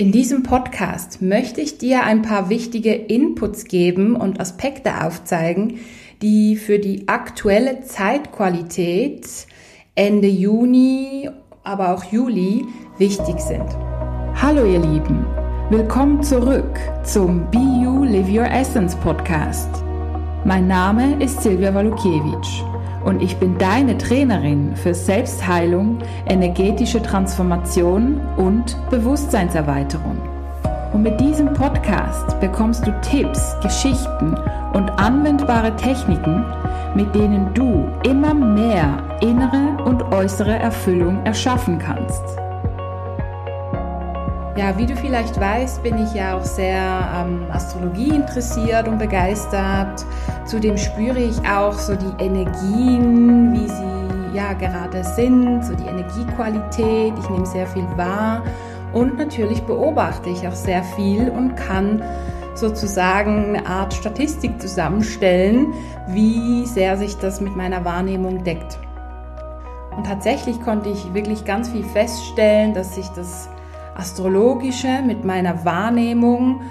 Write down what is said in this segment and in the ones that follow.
In diesem Podcast möchte ich dir ein paar wichtige Inputs geben und Aspekte aufzeigen, die für die aktuelle Zeitqualität Ende Juni, aber auch Juli wichtig sind. Hallo ihr Lieben, willkommen zurück zum Be You Live Your Essence Podcast. Mein Name ist Silvia Walukiewicz und ich bin deine Trainerin für Selbstheilung, energetische Transformation und Bewusstseinserweiterung. Und mit diesem Podcast bekommst du Tipps, Geschichten und anwendbare Techniken, mit denen du immer mehr innere und äußere Erfüllung erschaffen kannst. Ja, wie du vielleicht weißt, bin ich ja auch sehr ähm, Astrologie interessiert und begeistert. Zudem spüre ich auch so die Energien, wie sie ja gerade sind, so die Energiequalität. Ich nehme sehr viel wahr und natürlich beobachte ich auch sehr viel und kann sozusagen eine Art Statistik zusammenstellen, wie sehr sich das mit meiner Wahrnehmung deckt. Und tatsächlich konnte ich wirklich ganz viel feststellen, dass sich das Astrologische mit meiner Wahrnehmung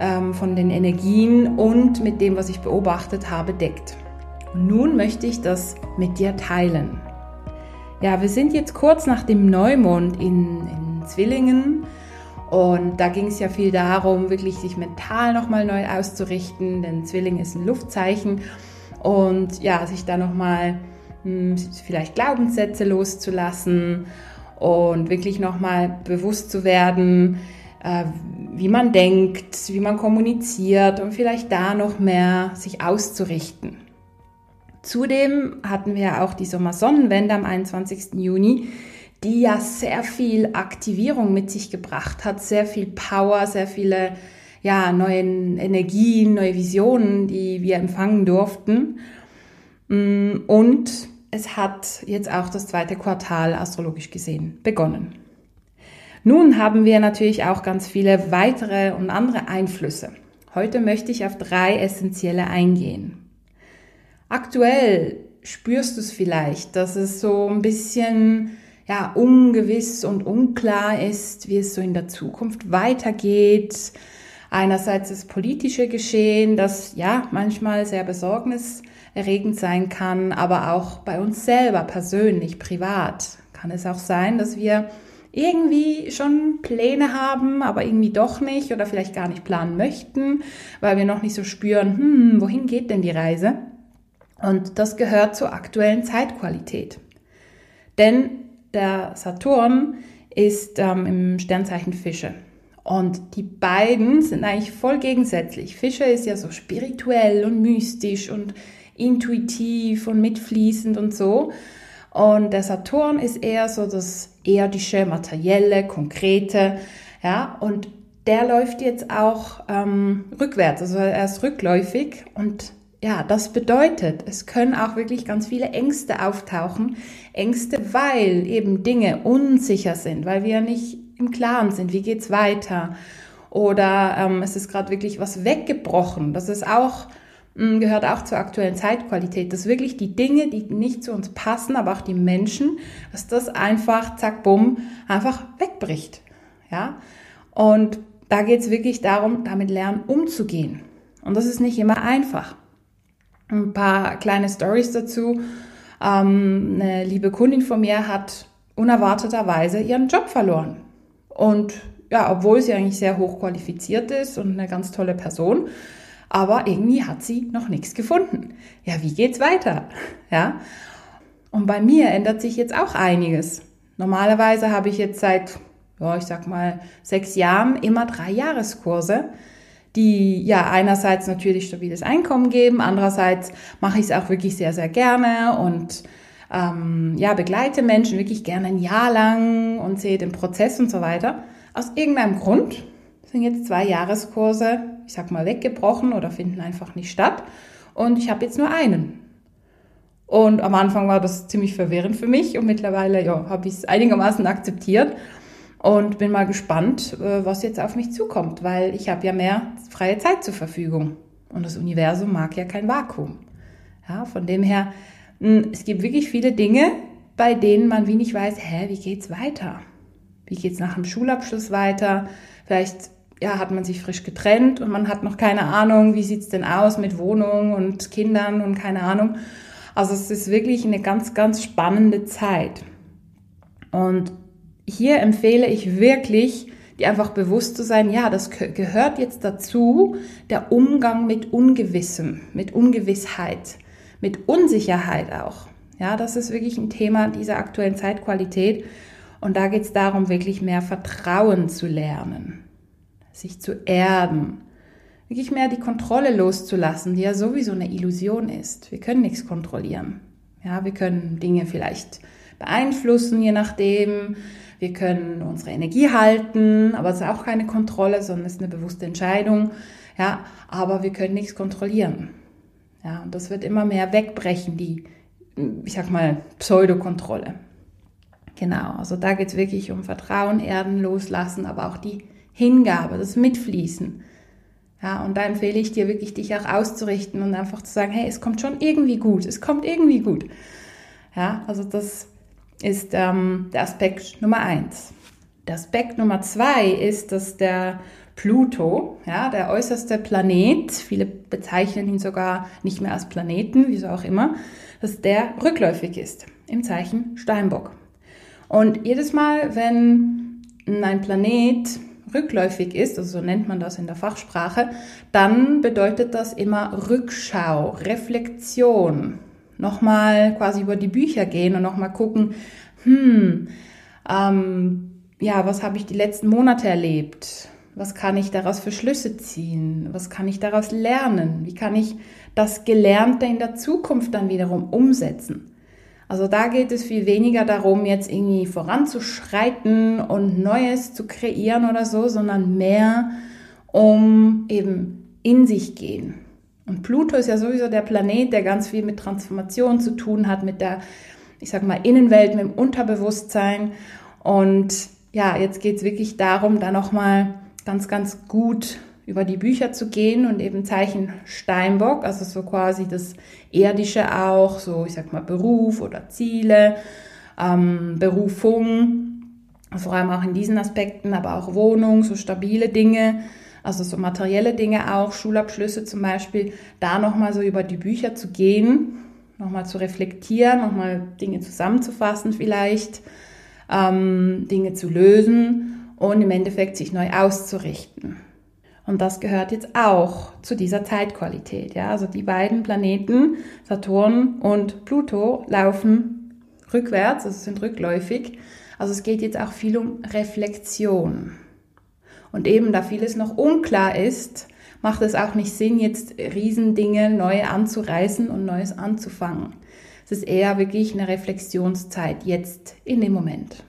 ähm, von den Energien und mit dem, was ich beobachtet habe, deckt. Und nun möchte ich das mit dir teilen. Ja, wir sind jetzt kurz nach dem Neumond in, in Zwillingen und da ging es ja viel darum, wirklich sich mental nochmal neu auszurichten, denn Zwilling ist ein Luftzeichen und ja, sich da nochmal hm, vielleicht Glaubenssätze loszulassen und wirklich nochmal bewusst zu werden, äh, wie man denkt, wie man kommuniziert und vielleicht da noch mehr sich auszurichten. Zudem hatten wir auch die Sommersonnenwende am 21. Juni, die ja sehr viel Aktivierung mit sich gebracht hat, sehr viel Power, sehr viele ja, neue Energien, neue Visionen, die wir empfangen durften. Mm, und es hat jetzt auch das zweite Quartal astrologisch gesehen begonnen. Nun haben wir natürlich auch ganz viele weitere und andere Einflüsse. Heute möchte ich auf drei essentielle eingehen. Aktuell spürst du es vielleicht, dass es so ein bisschen ja, ungewiss und unklar ist, wie es so in der Zukunft weitergeht. Einerseits das politische Geschehen, das ja manchmal sehr besorgnis erregend sein kann, aber auch bei uns selber persönlich, privat kann es auch sein, dass wir irgendwie schon Pläne haben, aber irgendwie doch nicht oder vielleicht gar nicht planen möchten, weil wir noch nicht so spüren, hm, wohin geht denn die Reise? Und das gehört zur aktuellen Zeitqualität. Denn der Saturn ist ähm, im Sternzeichen Fische. Und die beiden sind eigentlich voll gegensätzlich. Fische ist ja so spirituell und mystisch und intuitiv und mitfließend und so. Und der Saturn ist eher so das erdische, materielle, konkrete, ja, und der läuft jetzt auch ähm, rückwärts, also er ist rückläufig und ja, das bedeutet, es können auch wirklich ganz viele Ängste auftauchen. Ängste, weil eben Dinge unsicher sind, weil wir nicht im Klaren sind, wie geht's weiter? Oder ähm, es ist gerade wirklich was weggebrochen. Das ist auch Mm, gehört auch zur aktuellen Zeitqualität, dass wirklich die Dinge, die nicht zu uns passen, aber auch die Menschen, dass das einfach, zack, bumm, einfach wegbricht. Ja? Und da geht es wirklich darum, damit lernen umzugehen. Und das ist nicht immer einfach. Ein paar kleine Stories dazu. Ähm, eine liebe Kundin von mir hat unerwarteterweise ihren Job verloren. Und ja, obwohl sie eigentlich sehr hoch qualifiziert ist und eine ganz tolle Person, aber irgendwie hat sie noch nichts gefunden. Ja, wie geht's weiter? Ja. Und bei mir ändert sich jetzt auch einiges. Normalerweise habe ich jetzt seit, ja, ich sag mal, sechs Jahren immer drei Jahreskurse, die ja einerseits natürlich stabiles Einkommen geben, andererseits mache ich es auch wirklich sehr, sehr gerne und ähm, ja, begleite Menschen wirklich gerne ein Jahr lang und sehe den Prozess und so weiter. Aus irgendeinem Grund sind jetzt zwei Jahreskurse, ich sag mal, weggebrochen oder finden einfach nicht statt. Und ich habe jetzt nur einen. Und am Anfang war das ziemlich verwirrend für mich und mittlerweile ja, habe ich es einigermaßen akzeptiert und bin mal gespannt, äh, was jetzt auf mich zukommt, weil ich habe ja mehr freie Zeit zur Verfügung und das Universum mag ja kein Vakuum. Ja, von dem her, es gibt wirklich viele Dinge, bei denen man wie nicht weiß, hä, wie geht's weiter? Wie geht's nach dem Schulabschluss weiter? Vielleicht ja, hat man sich frisch getrennt und man hat noch keine Ahnung, wie sieht's denn aus mit Wohnung und Kindern und keine Ahnung. Also es ist wirklich eine ganz, ganz spannende Zeit. Und hier empfehle ich wirklich, dir einfach bewusst zu sein, ja, das gehört jetzt dazu, der Umgang mit Ungewissem, mit Ungewissheit, mit Unsicherheit auch. Ja, das ist wirklich ein Thema dieser aktuellen Zeitqualität. Und da geht es darum, wirklich mehr Vertrauen zu lernen, sich zu erden, wirklich mehr die Kontrolle loszulassen, die ja sowieso eine Illusion ist. Wir können nichts kontrollieren. Ja, wir können Dinge vielleicht beeinflussen, je nachdem. Wir können unsere Energie halten, aber es ist auch keine Kontrolle, sondern es ist eine bewusste Entscheidung. Ja, aber wir können nichts kontrollieren. Ja, und das wird immer mehr wegbrechen, die, ich sag mal, Pseudokontrolle. Genau, also da geht es wirklich um Vertrauen, Erden, Loslassen, aber auch die Hingabe, das Mitfließen. Ja, und da empfehle ich dir wirklich, dich auch auszurichten und einfach zu sagen, hey, es kommt schon irgendwie gut, es kommt irgendwie gut. Ja, also das ist ähm, der Aspekt Nummer eins. Der Aspekt Nummer zwei ist, dass der Pluto, ja, der äußerste Planet, viele bezeichnen ihn sogar nicht mehr als Planeten, wieso auch immer, dass der rückläufig ist im Zeichen Steinbock. Und jedes Mal, wenn ein Planet rückläufig ist, also so nennt man das in der Fachsprache, dann bedeutet das immer Rückschau, Reflexion, nochmal quasi über die Bücher gehen und nochmal gucken, hm, ähm, ja, was habe ich die letzten Monate erlebt? Was kann ich daraus für Schlüsse ziehen? Was kann ich daraus lernen? Wie kann ich das Gelernte in der Zukunft dann wiederum umsetzen? Also da geht es viel weniger darum, jetzt irgendwie voranzuschreiten und Neues zu kreieren oder so, sondern mehr um eben in sich gehen. Und Pluto ist ja sowieso der Planet, der ganz viel mit Transformation zu tun hat, mit der, ich sag mal, Innenwelt, mit dem Unterbewusstsein. Und ja, jetzt geht es wirklich darum, da nochmal ganz, ganz gut über die Bücher zu gehen und eben Zeichen Steinbock, also so quasi das Erdische auch, so ich sag mal Beruf oder Ziele, ähm, Berufung, vor allem auch in diesen Aspekten, aber auch Wohnung, so stabile Dinge, also so materielle Dinge auch, Schulabschlüsse zum Beispiel, da nochmal so über die Bücher zu gehen, nochmal zu reflektieren, nochmal Dinge zusammenzufassen vielleicht, ähm, Dinge zu lösen und im Endeffekt sich neu auszurichten. Und das gehört jetzt auch zu dieser Zeitqualität. Ja? Also die beiden Planeten, Saturn und Pluto, laufen rückwärts, also sind rückläufig. Also es geht jetzt auch viel um Reflexion. Und eben da vieles noch unklar ist, macht es auch nicht Sinn, jetzt Riesendinge neu anzureißen und Neues anzufangen. Es ist eher wirklich eine Reflexionszeit jetzt in dem Moment.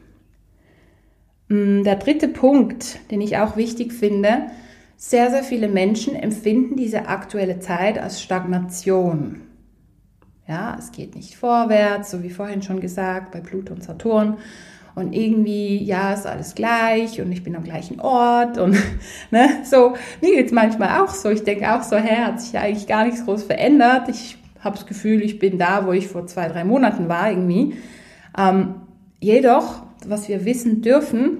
Mm, der dritte Punkt, den ich auch wichtig finde, sehr, sehr viele Menschen empfinden diese aktuelle Zeit als Stagnation. Ja, es geht nicht vorwärts, so wie vorhin schon gesagt, bei Pluto und Saturn und irgendwie, ja, ist alles gleich und ich bin am gleichen Ort und ne, so, mir geht's manchmal auch so. Ich denke auch so, hä, hat sich ja eigentlich gar nichts groß verändert. Ich habe das Gefühl, ich bin da, wo ich vor zwei, drei Monaten war irgendwie. Ähm, jedoch, was wir wissen dürfen,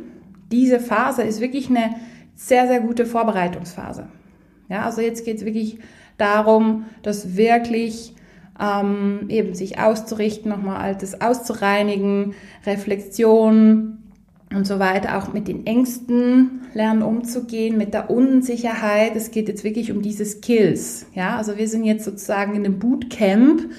diese Phase ist wirklich eine sehr, sehr gute Vorbereitungsphase. Ja, also jetzt geht's wirklich darum, dass wirklich ähm, eben sich auszurichten, nochmal Altes auszureinigen, Reflexion und so weiter, auch mit den Ängsten lernen umzugehen, mit der Unsicherheit. Es geht jetzt wirklich um diese Skills. Ja, also wir sind jetzt sozusagen in einem Bootcamp,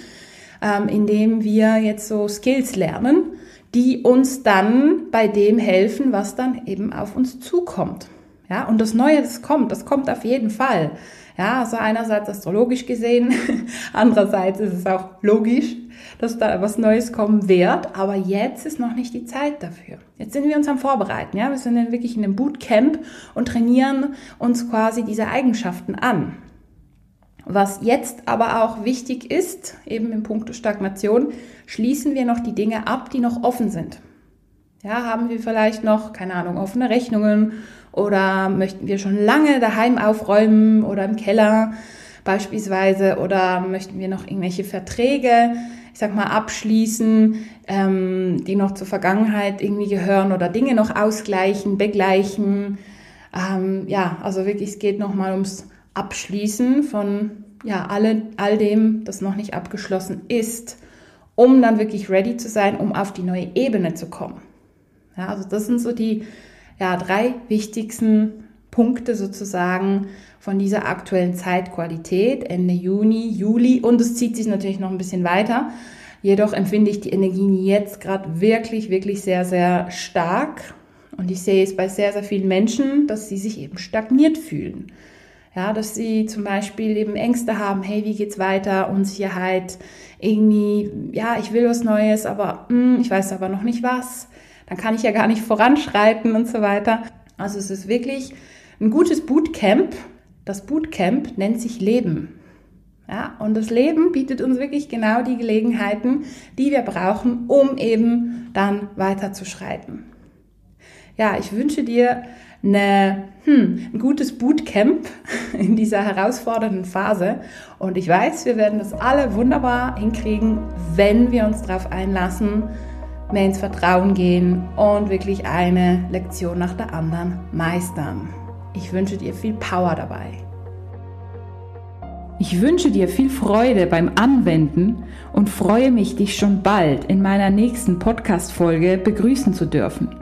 ähm, in dem wir jetzt so Skills lernen, die uns dann bei dem helfen, was dann eben auf uns zukommt. Ja, und das Neue, das kommt, das kommt auf jeden Fall. Ja, also einerseits astrologisch gesehen, andererseits ist es auch logisch, dass da was Neues kommen wird, aber jetzt ist noch nicht die Zeit dafür. Jetzt sind wir uns am Vorbereiten, ja, wir sind dann wirklich in einem Bootcamp und trainieren uns quasi diese Eigenschaften an. Was jetzt aber auch wichtig ist, eben im Punkt Stagnation, schließen wir noch die Dinge ab, die noch offen sind. Ja, haben wir vielleicht noch, keine Ahnung, offene Rechnungen oder möchten wir schon lange daheim aufräumen oder im Keller beispielsweise oder möchten wir noch irgendwelche Verträge, ich sag mal, abschließen, ähm, die noch zur Vergangenheit irgendwie gehören oder Dinge noch ausgleichen, begleichen. Ähm, ja, also wirklich, es geht nochmal ums Abschließen von ja, alle, all dem, das noch nicht abgeschlossen ist, um dann wirklich ready zu sein, um auf die neue Ebene zu kommen. Ja, also das sind so die ja, drei wichtigsten Punkte sozusagen von dieser aktuellen Zeitqualität Ende Juni, Juli und es zieht sich natürlich noch ein bisschen weiter. Jedoch empfinde ich die Energien jetzt gerade wirklich, wirklich sehr, sehr stark und ich sehe es bei sehr, sehr vielen Menschen, dass sie sich eben stagniert fühlen. Ja, dass sie zum Beispiel eben Ängste haben, hey, wie geht's weiter? Unsicherheit, irgendwie, ja, ich will was Neues, aber mh, hm, ich weiß aber noch nicht was. Dann kann ich ja gar nicht voranschreiten und so weiter. Also es ist wirklich ein gutes Bootcamp. Das Bootcamp nennt sich Leben. Ja, und das Leben bietet uns wirklich genau die Gelegenheiten, die wir brauchen, um eben dann weiterzuschreiten. Ja, ich wünsche dir eine, hm, ein gutes Bootcamp in dieser herausfordernden Phase. Und ich weiß, wir werden das alle wunderbar hinkriegen, wenn wir uns darauf einlassen, mehr ins Vertrauen gehen und wirklich eine Lektion nach der anderen meistern. Ich wünsche dir viel Power dabei. Ich wünsche dir viel Freude beim Anwenden und freue mich, dich schon bald in meiner nächsten Podcast-Folge begrüßen zu dürfen.